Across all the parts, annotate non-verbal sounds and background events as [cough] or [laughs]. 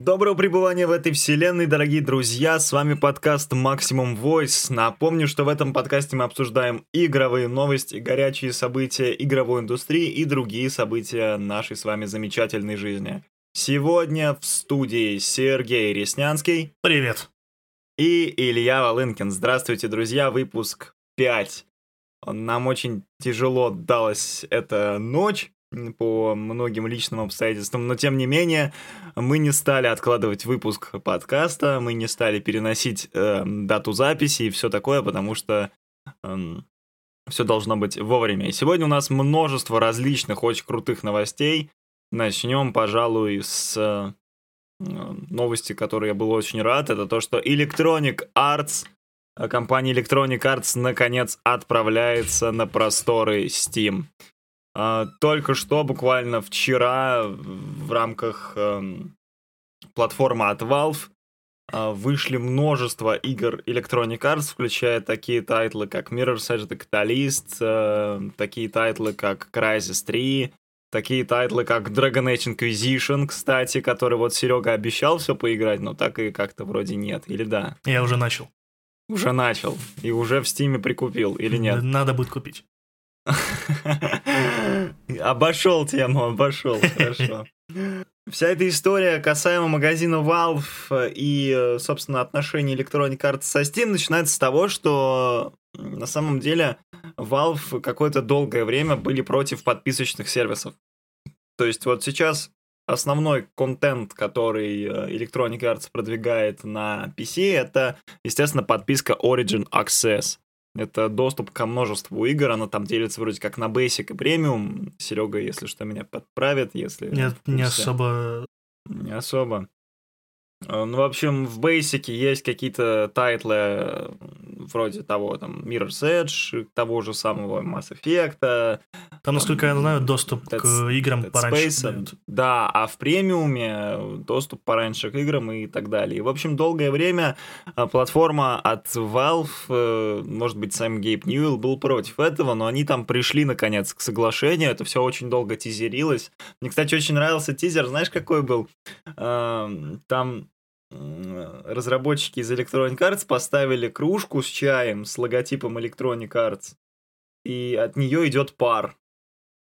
Доброго пребывания в этой вселенной, дорогие друзья! С вами подкаст Maximum Voice. Напомню, что в этом подкасте мы обсуждаем игровые новости, горячие события игровой индустрии и другие события нашей с вами замечательной жизни. Сегодня в студии Сергей Реснянский. Привет. И Илья Волынкин. Здравствуйте, друзья. Выпуск 5. Нам очень тяжело далась эта ночь по многим личным обстоятельствам, но тем не менее мы не стали откладывать выпуск подкаста, мы не стали переносить э, дату записи и все такое, потому что э, эм, все должно быть вовремя. И сегодня у нас множество различных очень крутых новостей. Начнем, пожалуй, с э, новости, которой я был очень рад. Это то, что Electronic Arts, э, компания Electronic Arts наконец отправляется на просторы Steam. А, только что, буквально вчера, в рамках эм, платформы от Valve а, вышли множество игр Electronic Arts, включая такие тайтлы, как Mirror's Edge The Catalyst, э, такие тайтлы, как Crysis 3, такие тайтлы, как Dragon Age Inquisition, кстати, который вот Серега обещал все поиграть, но так и как-то вроде нет, или да? Я уже начал. Уже начал, и уже в Стиме прикупил, или нет? Надо будет купить. [laughs] Обошел тему, обошел, хорошо. Вся эта история касаемо магазина Valve и, собственно, отношений Electronic Arts со Steam начинается с того, что на самом деле Valve какое-то долгое время были против подписочных сервисов. То есть вот сейчас основной контент, который Electronic Arts продвигает на PC, это, естественно, подписка Origin Access. Это доступ ко множеству игр, она там делится вроде как на Basic и Premium. Серега, если что, меня подправит, если... Нет, не особо... Не особо. Э, ну, в общем, в Basic есть какие-то тайтлы вроде того, там, Mirror's Edge, того же самого Mass Effect. Там, насколько я знаю, доступ Dead, к играм Dead пораньше. Space, да, а в премиуме доступ пораньше к играм и так далее. И, в общем, долгое время э, платформа от Valve, может быть, сам Гейб Ньюэлл был против этого, но они там пришли, наконец, к соглашению. Это все очень долго тизерилось. Мне, кстати, очень нравился тизер. Знаешь, какой был? Там разработчики из Electronic Arts поставили кружку с чаем с логотипом Electronic Arts, и от нее идет пар.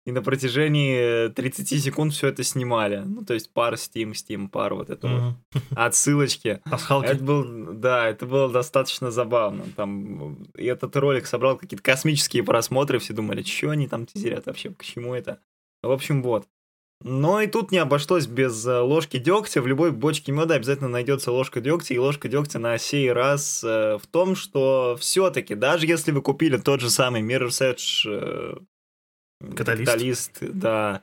И на протяжении 30 секунд все это снимали. Ну, то есть пар Steam, Steam, пар, вот это mm-hmm. вот. Отсылочки. Пасхалки. Это был, да, это было достаточно забавно. Там, и этот ролик собрал какие-то космические просмотры, все думали, что они там тизерят вообще, к чему это. В общем, вот. Но и тут не обошлось без э, ложки дегтя. В любой бочке меда обязательно найдется ложка дегтя. И ложка дегтя на сей раз э, в том, что все-таки, даже если вы купили тот же самый Mirror's Edge э, Каталист. Каталист, да,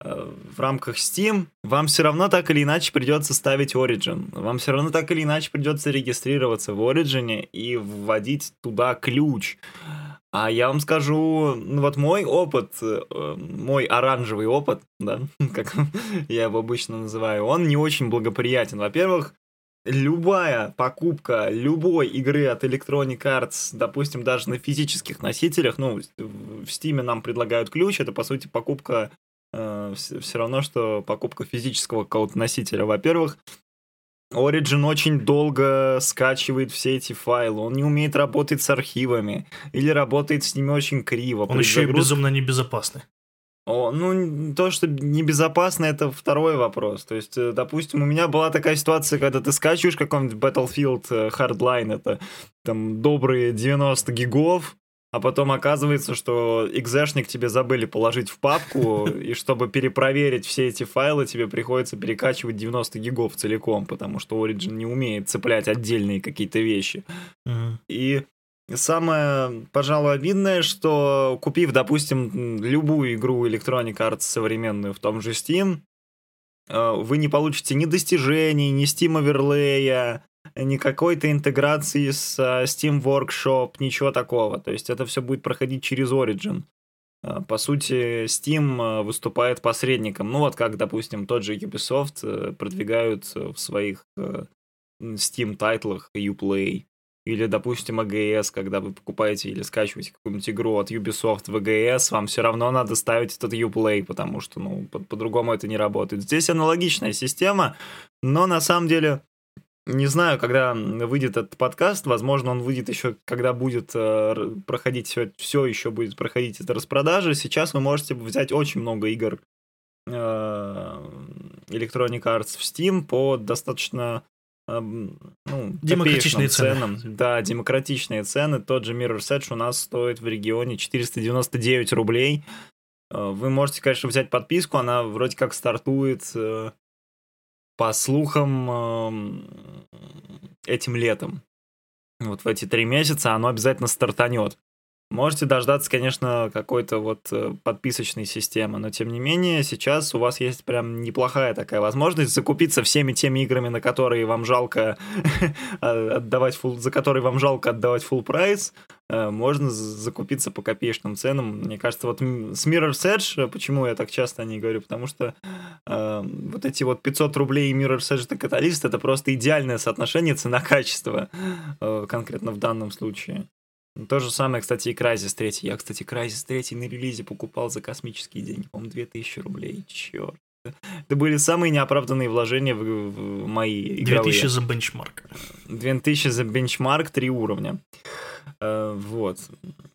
в рамках Steam, вам все равно так или иначе придется ставить Origin. Вам все равно так или иначе придется регистрироваться в Origin и вводить туда ключ. А я вам скажу, ну вот мой опыт, э, мой оранжевый опыт, да, [laughs] как я его обычно называю, он не очень благоприятен. Во-первых, любая покупка любой игры от Electronic Arts, допустим, даже на физических носителях, ну, в Steam нам предлагают ключ, это, по сути, покупка э, все равно, что покупка физического какого-то носителя. Во-первых, Origin очень долго скачивает все эти файлы, он не умеет работать с архивами, или работает с ними очень криво. Он еще загруз... и безумно небезопасный. О, ну, то, что небезопасно, это второй вопрос. То есть, э, допустим, у меня была такая ситуация, когда ты скачиваешь какой-нибудь Battlefield э, Hardline, это там добрые 90 гигов, а потом оказывается, что экзешник тебе забыли положить в папку, и чтобы перепроверить все эти файлы, тебе приходится перекачивать 90 гигов целиком, потому что Origin не умеет цеплять отдельные какие-то вещи. И Самое, пожалуй, обидное, что купив, допустим, любую игру Electronic Arts современную в том же Steam, э, вы не получите ни достижений, ни Steam оверлея, ни какой-то интеграции с uh, Steam Workshop, ничего такого. То есть это все будет проходить через Origin. Uh, по сути, Steam uh, выступает посредником. Ну вот как, допустим, тот же Ubisoft продвигают в своих Steam тайтлах Uplay. или, допустим, AGS, когда вы покупаете или скачиваете какую-нибудь игру от Ubisoft в AGS, вам все равно надо ставить этот Uplay, потому что, ну, по- по-другому это не работает. Здесь аналогичная система, но на самом деле не знаю, когда выйдет этот подкаст, возможно, он выйдет еще, когда будет э, проходить все, все еще будет проходить эта распродажа. Сейчас вы можете взять очень много игр э, Electronic Arts в Steam по достаточно ну, демократичные ценам. цены. Да, демократичные цены. Тот же Mirror's Edge у нас стоит в регионе 499 рублей. Э, вы можете, конечно, взять подписку, она вроде как стартует, э, по слухам, эм, этим летом. Вот в эти три месяца оно обязательно стартанет. Можете дождаться, конечно, какой-то вот э, подписочной системы, но тем не менее сейчас у вас есть прям неплохая такая возможность закупиться всеми теми играми, на которые вам жалко [laughs] отдавать full, за которые вам жалко отдавать full прайс, э, можно закупиться по копеечным ценам. Мне кажется, вот с Mirror's Edge, почему я так часто о ней говорю, потому что э, вот эти вот 500 рублей Mirror's Edge на каталист это просто идеальное соотношение цена-качество э, конкретно в данном случае. То же самое, кстати, и Crysis 3. Я, кстати, Crysis 3 на релизе покупал за космические деньги. По-моему, 2000 рублей. Черт. Это были самые неоправданные вложения в, в мои игровые. 2000 за бенчмарк. 2000 за бенчмарк, три уровня. Uh, вот.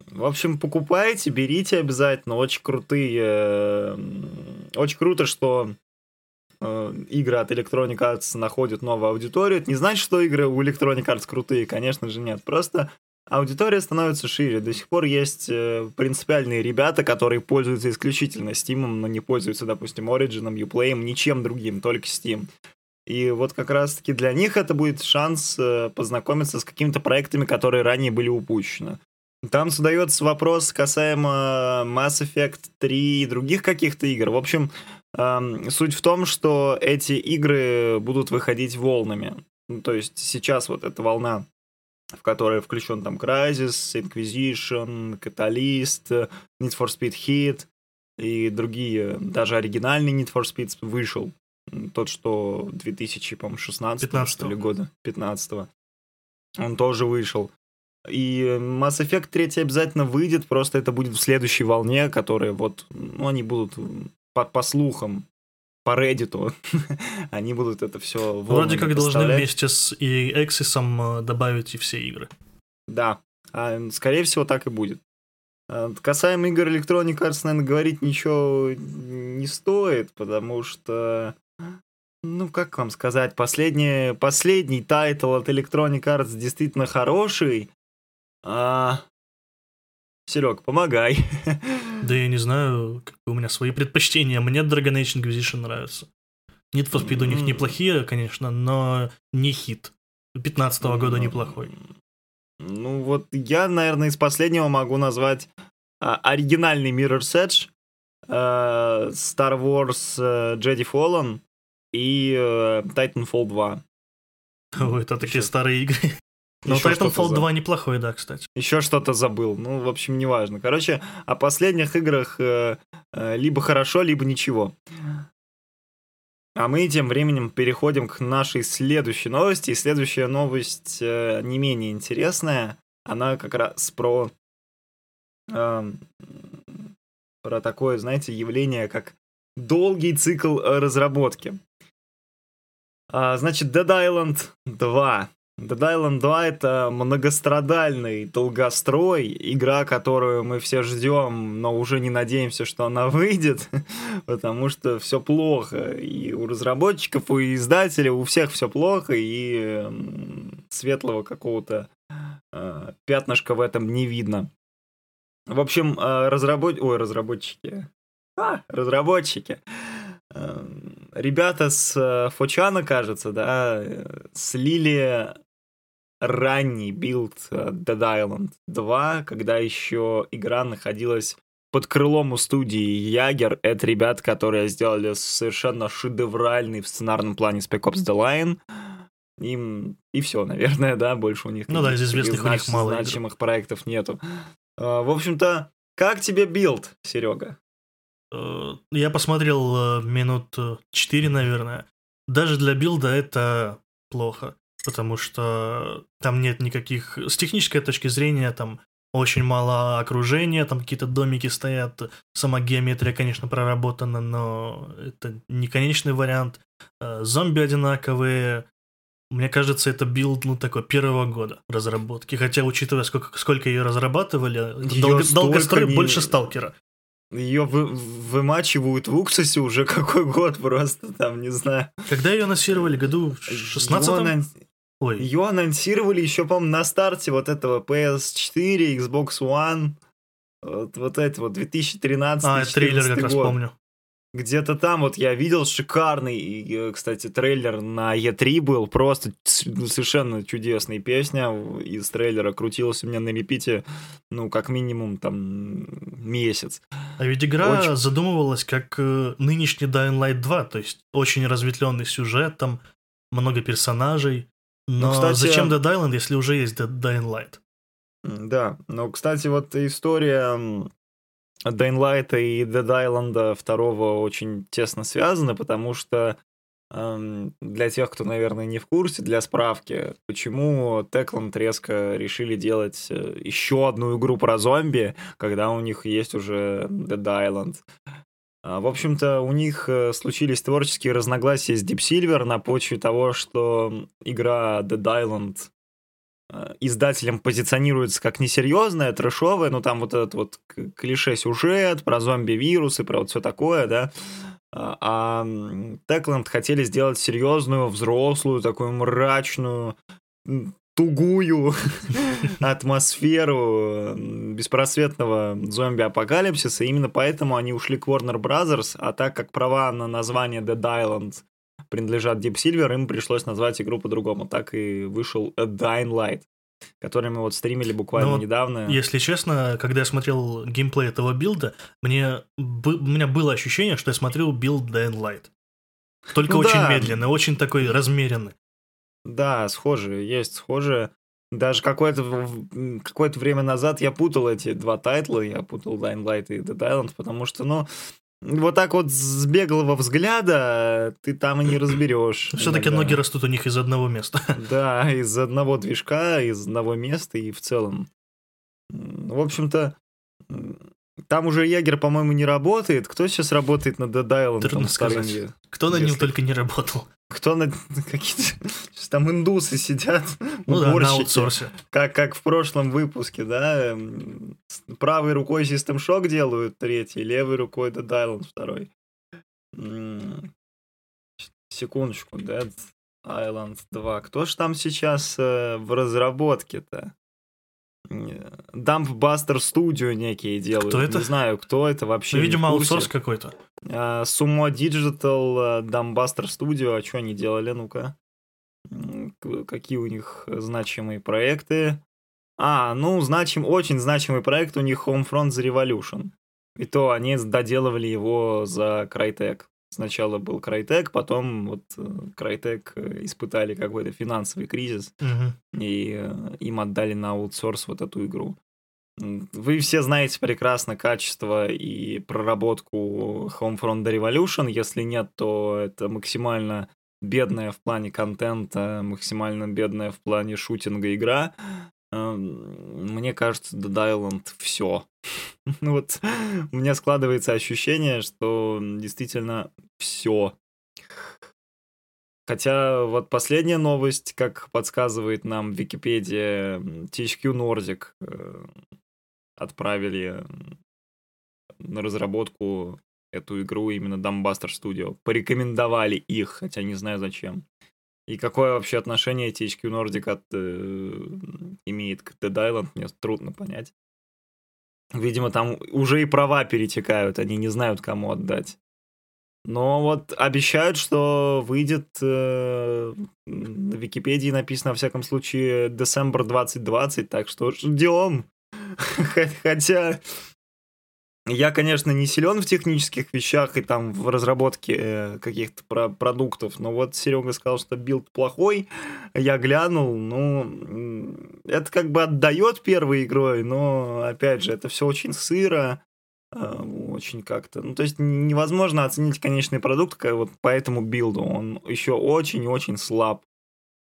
В общем, покупайте, берите обязательно. Очень крутые... Uh, очень круто, что uh, игры от Electronic Arts находят новую аудиторию. Это не значит, что игры у Electronic Arts крутые, конечно же, нет. Просто аудитория становится шире. До сих пор есть э, принципиальные ребята, которые пользуются исключительно Steam, но не пользуются, допустим, Origin, Uplay, ничем другим, только Steam. И вот как раз-таки для них это будет шанс э, познакомиться с какими-то проектами, которые ранее были упущены. Там задается вопрос касаемо Mass Effect 3 и других каких-то игр. В общем, эм, суть в том, что эти игры будут выходить волнами. То есть сейчас вот эта волна в которой включен там Crysis, Inquisition, Catalyst, Need for Speed Heat и другие, даже оригинальный Need for Speed вышел. Тот, что 2016 15 ли, года, 15 -го. Он тоже вышел. И Mass Effect 3 обязательно выйдет, просто это будет в следующей волне, которые вот, ну, они будут по, по слухам по Reddit, [laughs] они будут это все Вроде как должны вместе с EA Access добавить и все игры. Да, а, скорее всего так и будет. А, касаемо игр Electronic Arts, наверное, говорить ничего не стоит, потому что, ну, как вам сказать, последний, последний тайтл от Electronic Arts действительно хороший, а Серег, помогай. Да я не знаю, как у меня свои предпочтения. Мне Dragon Age Inquisition нравится. Need for Speed у них неплохие, конечно, но не хит. 15 -го года неплохой. Ну вот я, наверное, из последнего могу назвать а, оригинальный Mirror's Edge, а, Star Wars а, Jedi Fallen и а, Titanfall 2. О, это такие старые игры. Ну, Titanfall 2 неплохой, да, кстати. Еще что-то забыл. Ну, в общем, неважно. Короче, о последних играх э, э, либо хорошо, либо ничего. А мы тем временем переходим к нашей следующей новости. И следующая новость э, не менее интересная. Она как раз про, э, про такое, знаете, явление, как долгий цикл разработки. А, значит, Dead Island 2 Dead Island 2 это многострадальный долгострой, игра, которую мы все ждем, но уже не надеемся, что она выйдет, [laughs] потому что все плохо. И у разработчиков, у издателей, у всех все плохо, и светлого какого-то э, пятнышка в этом не видно. В общем, э, разработ... Ой, разработчики. А, разработчики. Э, ребята с э, 4chan'а, кажется, да, слили ранний билд э, Dead Island 2, когда еще игра находилась под крылом у студии Ягер. Это ребят, которые сделали совершенно шедевральный в сценарном плане Spec Ops The Line. Им и все, наверное, да, больше у них ну да, из известных знач- у них мало значимых игр. проектов нету. А, в общем-то, как тебе билд, Серега? Э, я посмотрел минут 4, наверное. Даже для билда это плохо. Потому что там нет никаких... С технической точки зрения там очень мало окружения, там какие-то домики стоят, сама геометрия, конечно, проработана, но это не конечный вариант. Э, зомби одинаковые, мне кажется, это билд, ну, такой, первого года разработки. Хотя, учитывая, сколько, сколько ее разрабатывали, ее долго, долгострой не... больше сталкера. Ее вы, вымачивают в уксусе уже [laughs] какой год просто, там, не знаю. Когда ее анонсировали? Году в 16 анон... Ой. Ее анонсировали еще, по-моему, на старте вот этого PS4, Xbox One. Вот, вот это вот 2013 А, трейлер как раз помню. Где-то там вот я видел шикарный, кстати, трейлер на E3 был, просто совершенно чудесная песня из трейлера крутилась у меня на репите, ну, как минимум, там, месяц. А ведь игра очень... задумывалась как э, нынешний Dying Light 2, то есть очень разветвленный сюжет, там много персонажей, но ну, кстати, зачем Dead Island, если уже есть Dead Dying Light? Да, ну, кстати, вот история Dying Light и Dead Island второго очень тесно связаны, потому что эм, для тех, кто, наверное, не в курсе, для справки, почему Techland резко решили делать э, еще одну игру про зомби, когда у них есть уже Dead Island. А, в общем-то, у них э, случились творческие разногласия с Deep Silver на почве того, что игра Dead Island Э, издателем позиционируется как несерьезная, трэшовая, ну там вот этот вот клише-сюжет про зомби-вирусы, про вот все такое, да. А Techland хотели сделать серьезную, взрослую, такую мрачную, тугую атмосферу беспросветного зомби-апокалипсиса. Именно поэтому они ушли к Warner Brothers, а так как права на название Dead Island принадлежат Deep Silver, им пришлось назвать игру по-другому. Так и вышел A Dying Light, который мы вот стримили буквально ну, недавно. Если честно, когда я смотрел геймплей этого билда, мне, у меня было ощущение, что я смотрел билд Dying Light. Только ну, очень да. медленный, очень такой размеренный. Да, схожие, есть схожие. Даже какое-то какое время назад я путал эти два тайтла, я путал Dying Light и Dead Island, потому что, ну, вот так вот с беглого взгляда ты там и не разберешь. Все-таки ноги растут у них из одного места. [laughs] Да, из одного движка, из одного места и в целом. В общем-то, там уже Ягер, по-моему, не работает. Кто сейчас работает на Dead Island? Трудно сказать. Кто на нем только не работал. Кто на [laughs] какие-то там индусы сидят, ну да, на аутсорсе. Как, как в прошлом выпуске, да, правой рукой System Shock делают третий, левой рукой Dead Island второй. Секундочку, Dead Island 2. Кто ж там сейчас э, в разработке-то? Dumpbuster Studio некие делают. Кто это? Не знаю, кто это вообще. Ну, видимо, аутсорс какой-то. Uh, Sumo Digital, uh, Dumpbuster Studio, а что они делали, ну-ка? Какие у них значимые проекты? А, ну, значим, очень значимый проект у них Homefront The Revolution. И то они доделывали его за Crytek. Сначала был Crytek, потом вот э, Crytek э, испытали какой-то финансовый кризис, угу. и э, им отдали на аутсорс вот эту игру. Вы все знаете прекрасно качество и проработку Homefront The Revolution. Если нет, то это максимально бедная в плане контента, максимально бедная в плане шутинга игра. Эм, мне кажется, Dead Island все. [laughs] ну вот у меня складывается ощущение, что действительно все. Хотя вот последняя новость, как подсказывает нам Википедия, THQ Nordic э, отправили на разработку эту игру именно Dumbbuster Studio. Порекомендовали их, хотя не знаю зачем. И какое вообще отношение THQ Nordic от, э, имеет к Dead Island, мне трудно понять. Видимо, там уже и права перетекают, они не знают, кому отдать. Но вот обещают, что выйдет э, на Википедии написано, во всяком случае, December 2020, так что ждем. [laughs] Хотя я, конечно, не силен в технических вещах и там в разработке э, каких-то про продуктов, но вот Серега сказал, что билд плохой, я глянул, ну, это как бы отдает первой игрой, но, опять же, это все очень сыро, э, очень как-то, ну, то есть невозможно оценить конечный продукт вот по этому билду, он еще очень-очень слаб.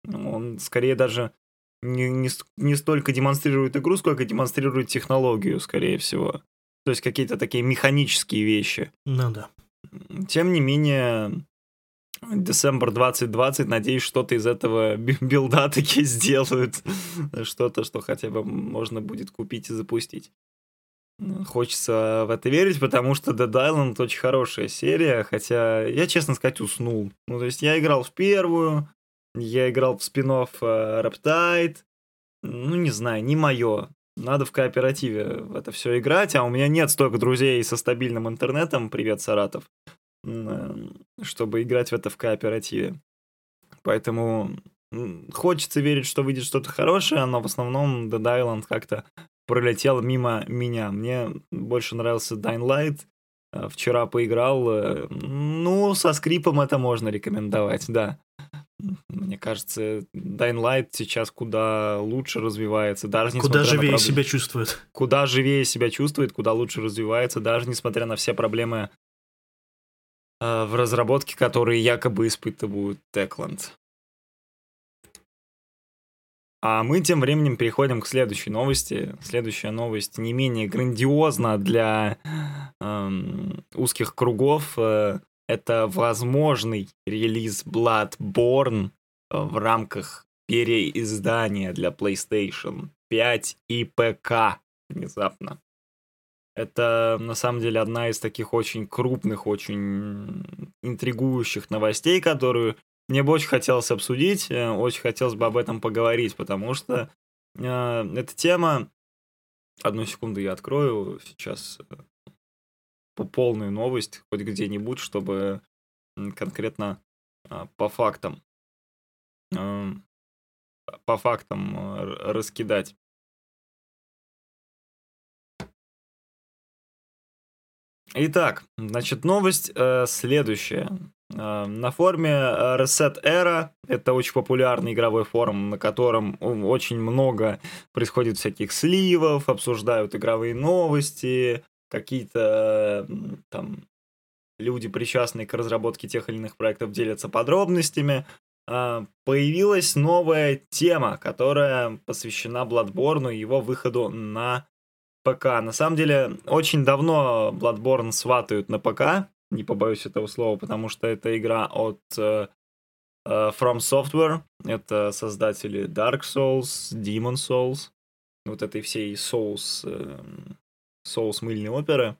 Он скорее даже не, не, не столько демонстрирует игру, сколько демонстрирует технологию, скорее всего. То есть какие-то такие механические вещи. Ну да. Тем не менее, Декабрь 2020, надеюсь, что-то из этого билда таки [laughs] сделают. Что-то, что хотя бы можно будет купить и запустить. Хочется в это верить, потому что Dead Island очень хорошая серия, хотя я, честно сказать, уснул. Ну, то есть я играл в первую, я играл в спин э, Reptide, ну, не знаю, не мое. Надо в кооперативе в это все играть, а у меня нет столько друзей со стабильным интернетом, привет, Саратов, э, чтобы играть в это в кооперативе. Поэтому хочется верить, что выйдет что-то хорошее, но в основном Dead Island как-то пролетел мимо меня. Мне больше нравился Dying Light. Э, вчера поиграл. Э, ну, со скрипом это можно рекомендовать, да. Мне кажется, Dying Light сейчас куда лучше развивается, даже Куда живее на проб... себя чувствует. Куда живее себя чувствует, куда лучше развивается, даже несмотря на все проблемы э, в разработке, которые якобы испытывают Techland. А мы тем временем переходим к следующей новости. Следующая новость не менее грандиозна для эм, узких кругов. Э, это возможный релиз Bloodborne в рамках переиздания для PlayStation 5 и ПК внезапно. Это на самом деле одна из таких очень крупных, очень интригующих новостей, которую мне бы очень хотелось обсудить, э, очень хотелось бы об этом поговорить, потому что э, эта тема... Одну секунду я открою сейчас э, полную новость хоть где-нибудь, чтобы конкретно э, по фактам э, по фактам э, раскидать. Итак, значит, новость э, следующая. Э, на форуме э, Reset Era, это очень популярный игровой форум, на котором очень много происходит всяких сливов, обсуждают игровые новости, какие-то там люди, причастные к разработке тех или иных проектов, делятся подробностями. Появилась новая тема, которая посвящена Bloodborne и его выходу на ПК. На самом деле, очень давно Bloodborne сватают на ПК, не побоюсь этого слова, потому что это игра от uh, From Software, это создатели Dark Souls, Demon Souls, вот этой всей Souls, uh, Souls мыльной оперы.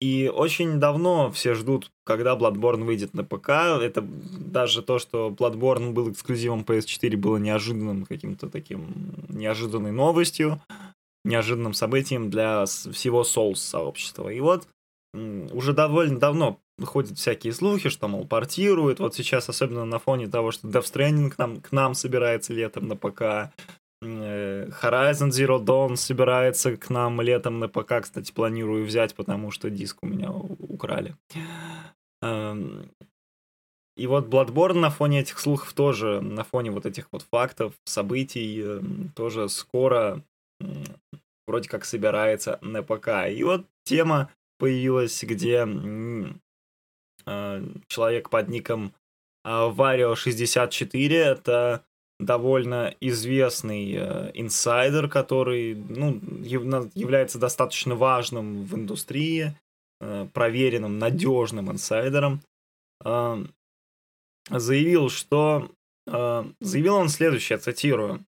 И очень давно все ждут, когда Bloodborne выйдет на ПК. Это даже то, что Bloodborne был эксклюзивом PS4, было неожиданным каким-то таким неожиданной новостью неожиданным событием для всего Souls сообщества. И вот уже довольно давно ходят всякие слухи, что, мол, портируют. Вот сейчас, особенно на фоне того, что Death Stranding к нам, к нам собирается летом на ПК, Horizon Zero Dawn собирается к нам летом на ПК, кстати, планирую взять, потому что диск у меня украли. Эм, и вот Bloodborne на фоне этих слухов тоже, на фоне вот этих вот фактов, событий, эм, тоже скоро вроде как собирается на ПК. И вот тема появилась, где э, человек под ником Vario64, а, это довольно известный э, инсайдер, который ну, является достаточно важным в индустрии, э, проверенным, надежным инсайдером, э, заявил, что э, заявил он следующее, цитирую.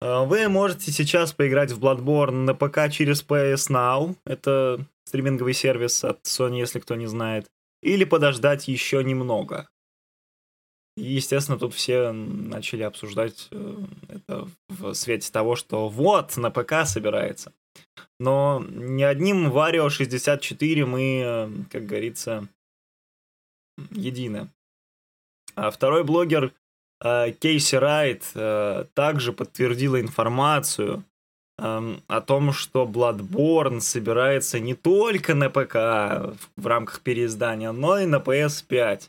Э, вы можете сейчас поиграть в Bloodborne на ПК через PS Now. Это стриминговый сервис от Sony, если кто не знает. Или подождать еще немного. И, естественно, тут все начали обсуждать э, это в свете того, что вот, на ПК собирается. Но ни одним Wario 64 мы, э, как говорится, едины. А второй блогер Э, Кейси Райт также подтвердила информацию эм, о том, что Bloodborne собирается не только на ПК в рамках переиздания, но и на PS5.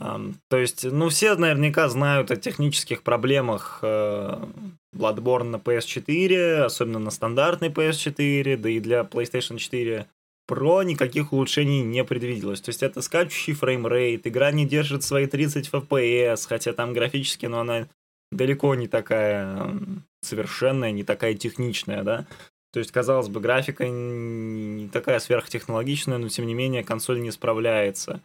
То есть, ну, все наверняка знают о технических проблемах э, Bloodborne на PS4, особенно на стандартной PS4, да и для PlayStation 4 Pro никаких улучшений не предвиделось. То есть это скачущий фреймрейт, игра не держит свои 30 FPS, хотя там графически, но она далеко не такая совершенная, не такая техничная, да. То есть, казалось бы, графика не такая сверхтехнологичная, но тем не менее консоль не справляется.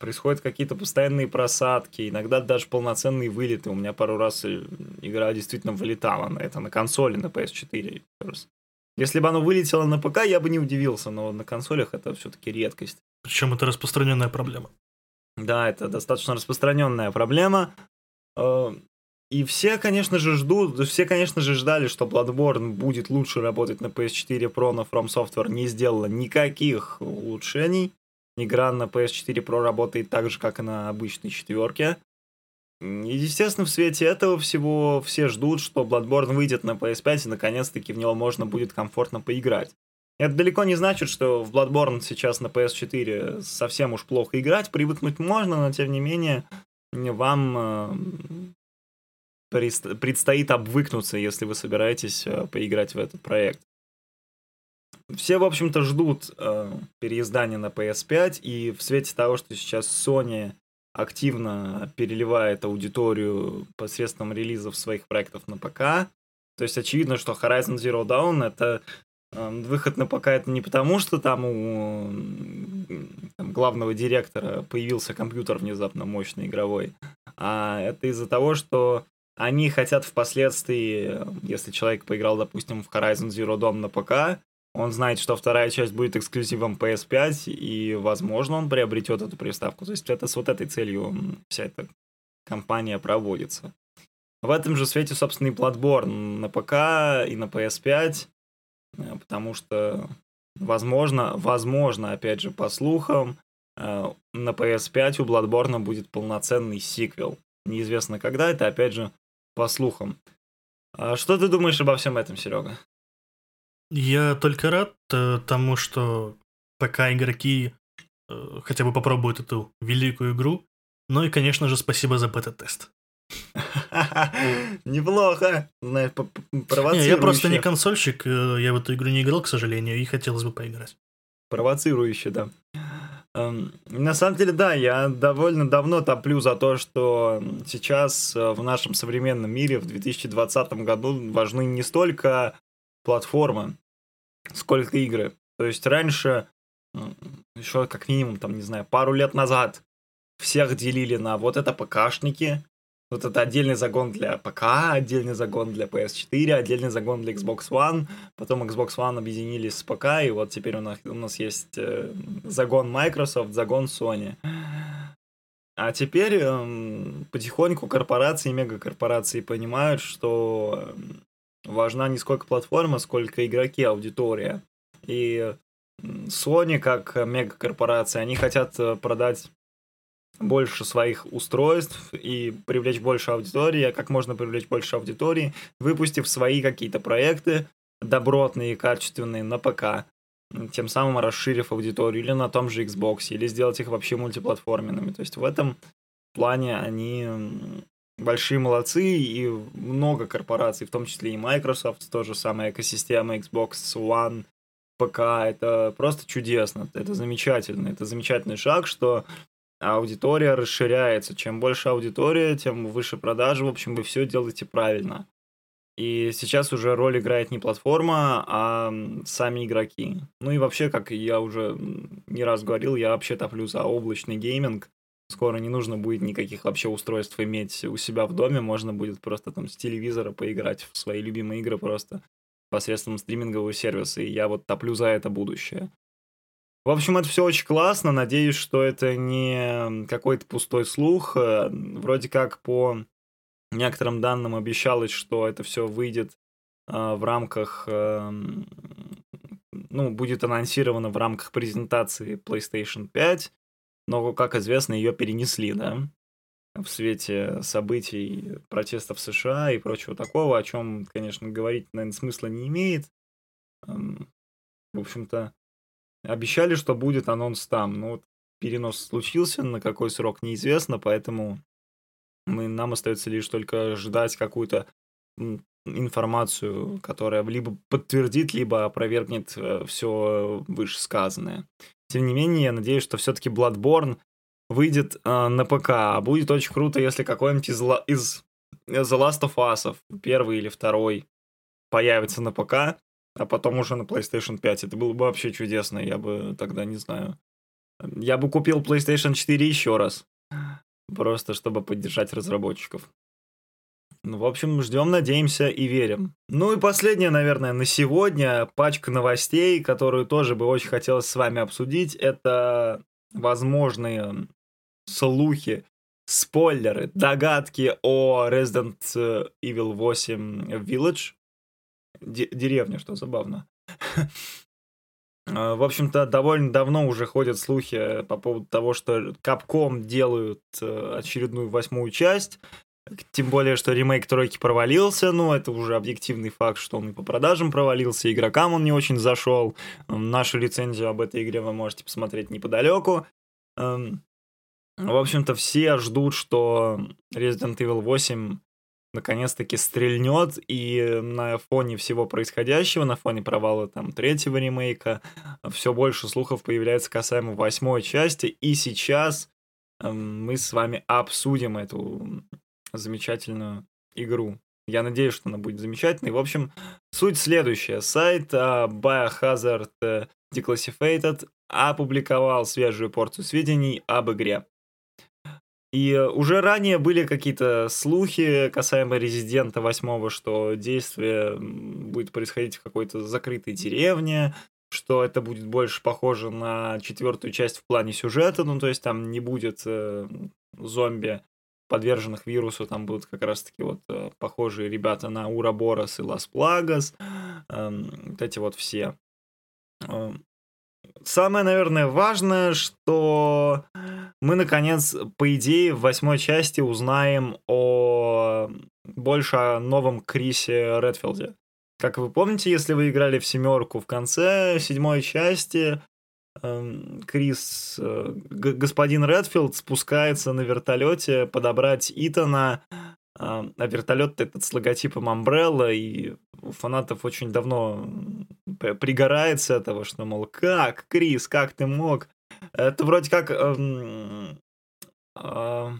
Происходят какие-то постоянные просадки, иногда даже полноценные вылеты. У меня пару раз э, игра действительно вылетала на это, на консоли, на PS4. Если бы оно вылетело на ПК, я бы не удивился, но на консолях это все-таки редкость. Причем это распространенная проблема. Да, это достаточно распространенная проблема. Э, и все, конечно же, ждут, все, конечно же, ждали, что Bloodborne будет лучше работать на PS4 Pro, но From Software не сделала никаких улучшений. Игра на PS4 Pro работает так же, как и на обычной четверке. И, естественно, в свете этого всего все ждут, что Bloodborne выйдет на PS5, и наконец-таки в него можно будет комфортно поиграть. Это далеко не значит, что в Bloodborne сейчас на PS4 совсем уж плохо играть, привыкнуть можно, но тем не менее вам э, предстоит обвыкнуться, если вы собираетесь э, поиграть в этот проект. Все, в общем-то, ждут э, переиздания на PS5, и в свете того, что сейчас Sony активно переливает аудиторию посредством релизов своих проектов на ПК, то есть очевидно, что Horizon Zero Dawn это э, выход на ПК это не потому, что там у там, главного директора появился компьютер внезапно мощный игровой, а это из-за того, что они хотят впоследствии, если человек поиграл, допустим, в Horizon Zero Dawn на ПК, он знает, что вторая часть будет эксклюзивом PS5, и, возможно, он приобретет эту приставку. То есть это с вот этой целью вся эта компания проводится. В этом же свете, собственно, и Bloodborne на ПК и на PS5, э, потому что, возможно, возможно, опять же, по слухам, э, на PS5 у Bloodborne будет полноценный сиквел. Неизвестно когда, это опять же по слухам. А что ты думаешь обо всем этом, Серега? Я только рад э, тому, что пока игроки э, хотя бы попробуют эту великую игру. Ну и, конечно же, спасибо за бета-тест. [laughs] Неплохо. Знаешь, Не, я просто не консольщик, э, я в эту игру не играл, к сожалению, и хотелось бы поиграть. Провоцирующе, да. Эм, на самом деле, да, я довольно давно топлю за то, что сейчас в нашем современном мире в 2020 году важны не столько платформы, сколько игры. То есть раньше, еще как минимум, там, не знаю, пару лет назад всех делили на вот это ПКшники, вот это отдельный загон для ПК, отдельный загон для PS4, отдельный загон для Xbox One. Потом Xbox One объединились с ПК, и вот теперь у нас, у нас есть э, загон Microsoft, загон Sony. А теперь э, потихоньку корпорации, мегакорпорации понимают, что важна не сколько платформа, сколько игроки, аудитория. И Sony, как мегакорпорация, они хотят э, продать больше своих устройств и привлечь больше аудитории, а как можно привлечь больше аудитории, выпустив свои какие-то проекты добротные и качественные на ПК, тем самым расширив аудиторию или на том же Xbox, или сделать их вообще мультиплатформенными. То есть в этом плане они большие молодцы, и много корпораций, в том числе и Microsoft, тоже самая экосистема Xbox One, ПК, это просто чудесно, это замечательно, это замечательный шаг, что аудитория расширяется. Чем больше аудитория, тем выше продажи, в общем, вы все делаете правильно. И сейчас уже роль играет не платформа, а сами игроки. Ну и вообще, как я уже не раз говорил, я вообще топлю за облачный гейминг, Скоро не нужно будет никаких вообще устройств иметь у себя в доме, можно будет просто там с телевизора поиграть в свои любимые игры просто посредством стримингового сервиса, и я вот топлю за это будущее. В общем, это все очень классно, надеюсь, что это не какой-то пустой слух. Вроде как по некоторым данным обещалось, что это все выйдет э, в рамках, э, ну, будет анонсировано в рамках презентации PlayStation 5, но, как известно, ее перенесли, да, в свете событий протестов в США и прочего такого, о чем, конечно, говорить, наверное, смысла не имеет. Эм, в общем-то, обещали, что будет анонс там, но вот перенос случился, на какой срок неизвестно, поэтому мы, нам остается лишь только ждать какую-то информацию, которая либо подтвердит, либо опровергнет э, все вышесказанное. Тем не менее, я надеюсь, что все-таки Bloodborne выйдет э, на ПК. Будет очень круто, если какой-нибудь из, из The Last of Us, первый или второй, появится на ПК, а потом уже на PlayStation 5. Это было бы вообще чудесно. Я бы тогда не знаю. Я бы купил PlayStation 4 еще раз. Просто чтобы поддержать разработчиков. Ну, в общем, ждем, надеемся и верим. Ну и последнее, наверное, на сегодня пачка новостей, которую тоже бы очень хотелось с вами обсудить, это возможные слухи, спойлеры, догадки о Resident Evil 8 Village. Д- деревня, что забавно. [laughs] В общем-то, довольно давно уже ходят слухи по поводу того, что Capcom делают э, очередную восьмую часть. Тем более, что ремейк тройки провалился, ну, это уже объективный факт, что он и по продажам провалился, игрокам он не очень зашел. Нашу лицензию об этой игре вы можете посмотреть неподалеку. Эм, в общем-то, все ждут, что Resident Evil 8 наконец-таки стрельнет, и на фоне всего происходящего, на фоне провала там третьего ремейка, все больше слухов появляется касаемо восьмой части, и сейчас эм, мы с вами обсудим эту замечательную игру. Я надеюсь, что она будет замечательной. В общем, суть следующая. Сайт uh, Biohazard Declassified опубликовал свежую порцию сведений об игре. И уже ранее были какие-то слухи касаемо Резидента 8, что действие будет происходить в какой-то закрытой деревне, что это будет больше похоже на четвертую часть в плане сюжета, ну то есть там не будет э, зомби подверженных вирусу, там будут как раз-таки вот э, похожие ребята на Ураборос и Лас Плагас, э, вот эти вот все. Э, самое, наверное, важное, что мы, наконец, по идее, в восьмой части узнаем о больше о новом Крисе Редфилде. Как вы помните, если вы играли в семерку в конце седьмой части, Эм, Крис, э, господин Редфилд спускается на вертолете подобрать Итана, а, а вертолет этот с логотипом Umbrella, и у фанатов очень давно пригорает с этого, что, мол, как, Крис, как ты мог? Это вроде как эм, э,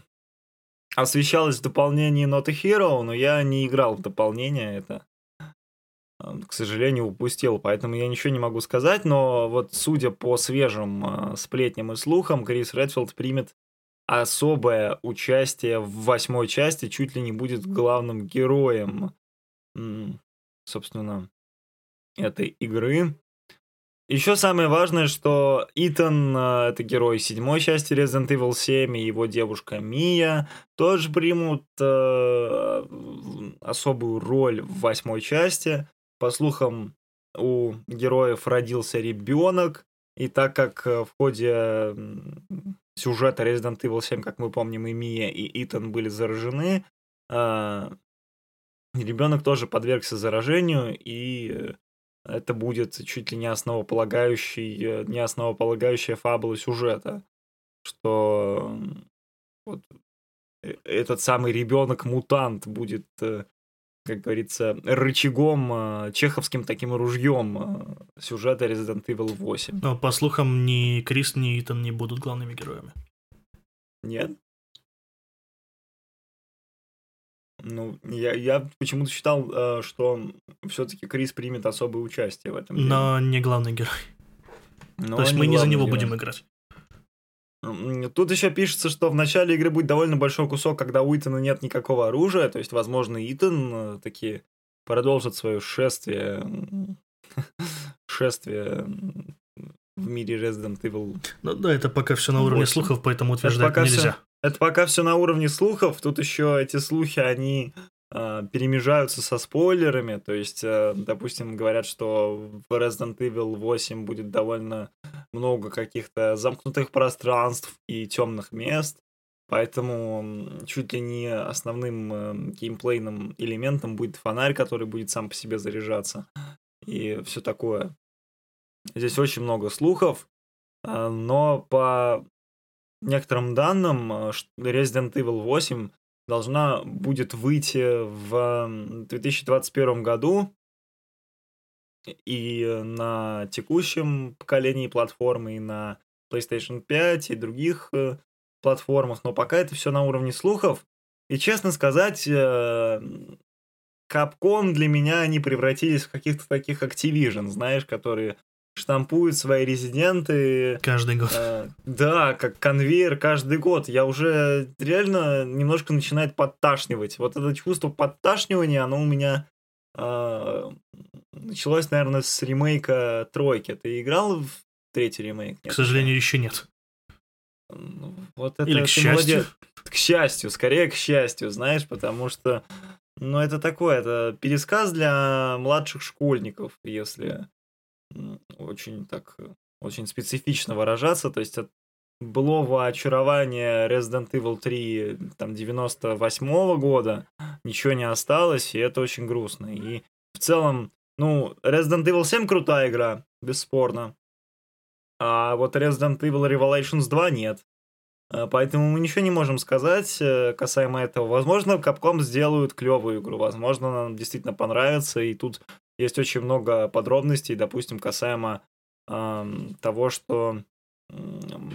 освещалось в дополнении Not a Hero, но я не играл в дополнение это к сожалению, упустил, поэтому я ничего не могу сказать, но вот судя по свежим э, сплетням и слухам, Крис Редфилд примет особое участие в восьмой части, чуть ли не будет главным героем, собственно, этой игры. Еще самое важное, что Итан, э, это герой седьмой части Resident Evil 7, и его девушка Мия тоже примут э, особую роль в восьмой части. По слухам, у героев родился ребенок, и так как э, в ходе сюжета Resident Evil 7, как мы помним, и Мия, и Итан были заражены, а, ребенок тоже подвергся заражению, и это будет чуть ли не основополагающий, э, не основополагающая фабула сюжета, что вот э, этот самый ребенок-мутант будет как говорится, рычагом, а, чеховским таким ружьем а, сюжета Resident Evil 8. Но, по слухам, ни Крис, ни Итан не будут главными героями. Нет? Ну, я, я почему-то считал, а, что все-таки Крис примет особое участие в этом. Но не главный герой. Но То есть мы не за него герой. будем играть. Тут еще пишется, что в начале игры будет довольно большой кусок, когда у Итана нет никакого оружия, то есть, возможно, Итан э, такие продолжит свое шествие, [laughs] шествие в мире Resident Evil. Ну да, это пока все на уровне 8. слухов, поэтому утверждать это нельзя. Все, это пока все на уровне слухов. Тут еще эти слухи, они перемежаются со спойлерами. То есть, э, допустим, говорят, что в Resident Evil 8 будет довольно много каких-то замкнутых пространств и темных мест. Поэтому чуть ли не основным э, геймплейным элементом будет фонарь, который будет сам по себе заряжаться. И все такое. Здесь очень много слухов, э, но по некоторым данным Resident Evil 8 должна будет выйти в 2021 году. И на текущем поколении платформы, и на PlayStation 5, и других э, платформах. Но пока это все на уровне слухов. И честно сказать, э, Capcom для меня они превратились в каких-то таких Activision, знаешь, которые штампуют свои резиденты. Каждый год. Э, да, как конвейер каждый год. Я уже реально немножко начинает подташнивать. Вот это чувство подташнивания, оно у меня э, началось, наверное, с ремейка тройки. Ты играл в третий ремейк? Нет? К сожалению, еще нет. Ну, вот это Или к счастью. Молодец. К счастью, скорее к счастью, знаешь, потому что, ну, это такое, это пересказ для младших школьников, если очень так, очень специфично выражаться, то есть от былого очарования Resident Evil 3 там 98 -го года ничего не осталось, и это очень грустно. И в целом, ну, Resident Evil 7 крутая игра, бесспорно. А вот Resident Evil Revelations 2 нет. А, поэтому мы ничего не можем сказать э, касаемо этого. Возможно, Capcom сделают клевую игру, возможно, она нам действительно понравится, и тут есть очень много подробностей, допустим, касаемо э, того, что э,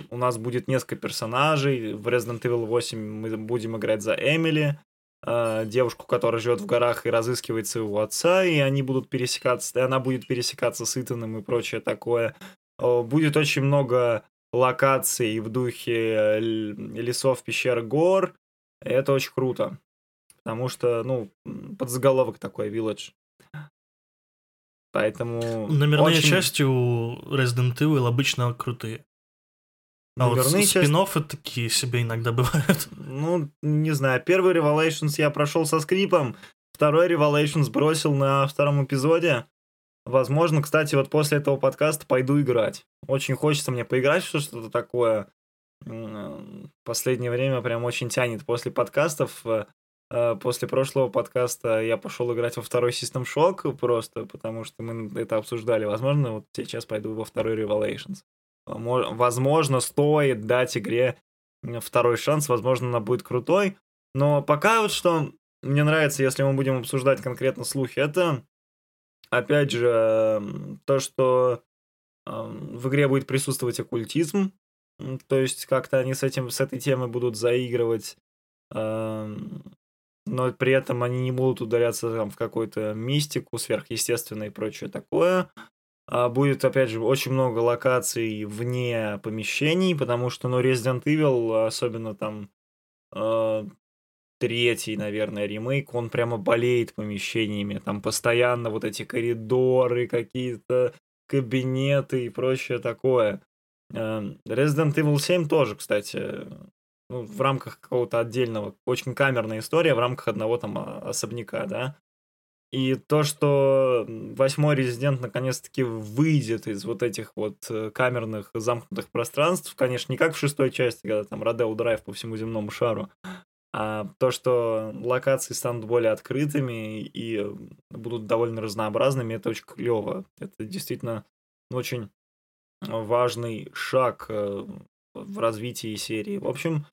у нас будет несколько персонажей. В Resident Evil 8 мы будем играть за Эмили, э, девушку, которая живет в горах и разыскивает своего отца, и они будут пересекаться, и она будет пересекаться с Итаном и прочее такое. Будет очень много локаций в духе лесов, пещер, гор. Это очень круто. Потому что, ну, подзаголовок такой, Village. Поэтому... Номерные очень... части у Resident Evil обычно крутые. А Номерные вот спин части... такие себе иногда [laughs] бывают. Ну, не знаю. Первый Revelations я прошел со скрипом, второй Revelations бросил на втором эпизоде. Возможно, кстати, вот после этого подкаста пойду играть. Очень хочется мне поиграть в что-то такое. Последнее время прям очень тянет. После подкастов э, Э, после прошлого подкаста я пошел играть во второй System Shock просто, потому что мы это обсуждали. Возможно, вот сейчас пойду во второй Revelations. Возможно, стоит дать игре второй шанс, возможно, она будет крутой. Но пока вот что мне нравится, если мы будем обсуждать конкретно слухи, это, опять же, то, что в игре будет присутствовать оккультизм, то есть как-то они с, этим, с этой темой будут заигрывать но при этом они не будут ударяться там в какую-то мистику сверхъестественное и прочее такое. А будет, опять же, очень много локаций вне помещений, потому что, ну, Resident Evil, особенно там э, третий, наверное, ремейк, он прямо болеет помещениями. Там постоянно вот эти коридоры, какие-то кабинеты и прочее такое. Э, Resident Evil 7 тоже, кстати, ну, в рамках какого-то отдельного, очень камерная история в рамках одного там а, особняка, да. И то, что восьмой резидент наконец-таки выйдет из вот этих вот э, камерных замкнутых пространств, конечно, не как в шестой части, когда там Родео Драйв по всему земному шару, а то, что локации станут более открытыми и будут довольно разнообразными, это очень клево. Это действительно очень важный шаг э, в развитии серии. В общем,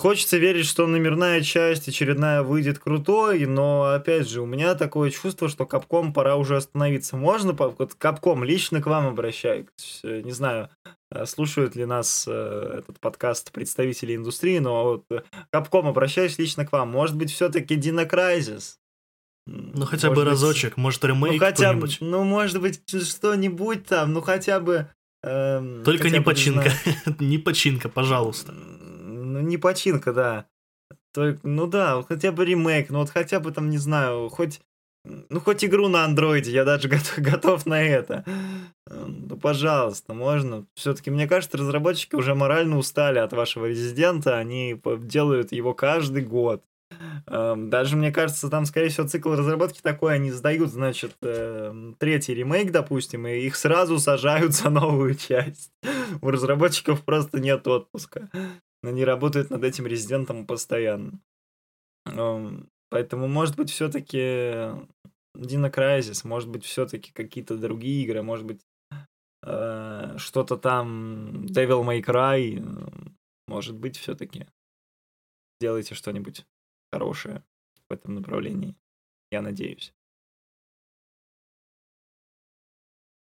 Хочется верить, что номерная часть очередная выйдет крутой, но опять же, у меня такое чувство, что Капком пора уже остановиться. Можно, Капком, лично к вам обращаюсь. Э, не знаю, слушают ли нас э, этот подкаст представители индустрии, но вот Капком обращаюсь лично к вам. Может быть, все-таки Дина Крайзис? Ну, хотя может бы быть, разочек, может, ремейк ну, хотя бы, ну, может быть, что-нибудь там, ну, хотя бы Эм, Только не починка. [laughs] не починка, пожалуйста. Ну, не починка, да. Только, ну да, хотя бы ремейк, ну вот хотя бы там, не знаю, хоть ну, хоть игру на андроиде, я даже [laughs] готов, готов на это. Эм, ну, пожалуйста, можно. Все-таки, мне кажется, разработчики уже морально устали от вашего резидента. Они делают его каждый год. Эм, даже, мне кажется, там, скорее всего, цикл разработки такой, они сдают, значит, эм, третий ремейк, допустим, и их сразу сажают [laughs] за новую часть. У разработчиков просто нет отпуска. Они работают над этим резидентом постоянно. Поэтому, может быть, все-таки Dino Crisis, может быть, все-таки какие-то другие игры, может быть, э, что-то там Devil May Cry, может быть, все-таки. сделайте что-нибудь хорошее в этом направлении. Я надеюсь.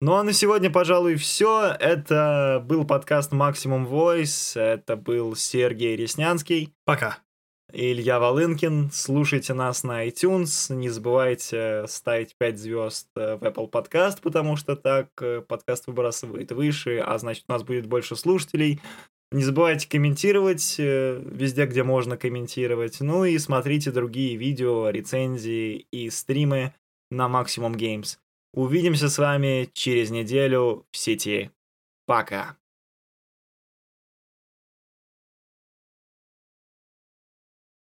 Ну а на сегодня, пожалуй, все. Это был подкаст Maximum Voice. Это был Сергей Реснянский. Пока. Илья Волынкин. Слушайте нас на iTunes. Не забывайте ставить 5 звезд э, в Apple Podcast, потому что так э, подкаст выбрасывает выше, а значит у нас будет больше слушателей. Не забывайте комментировать э, везде, где можно комментировать. Ну и смотрите другие видео, рецензии и стримы на Maximum Games. Увидимся с вами через неделю в сети. Пока.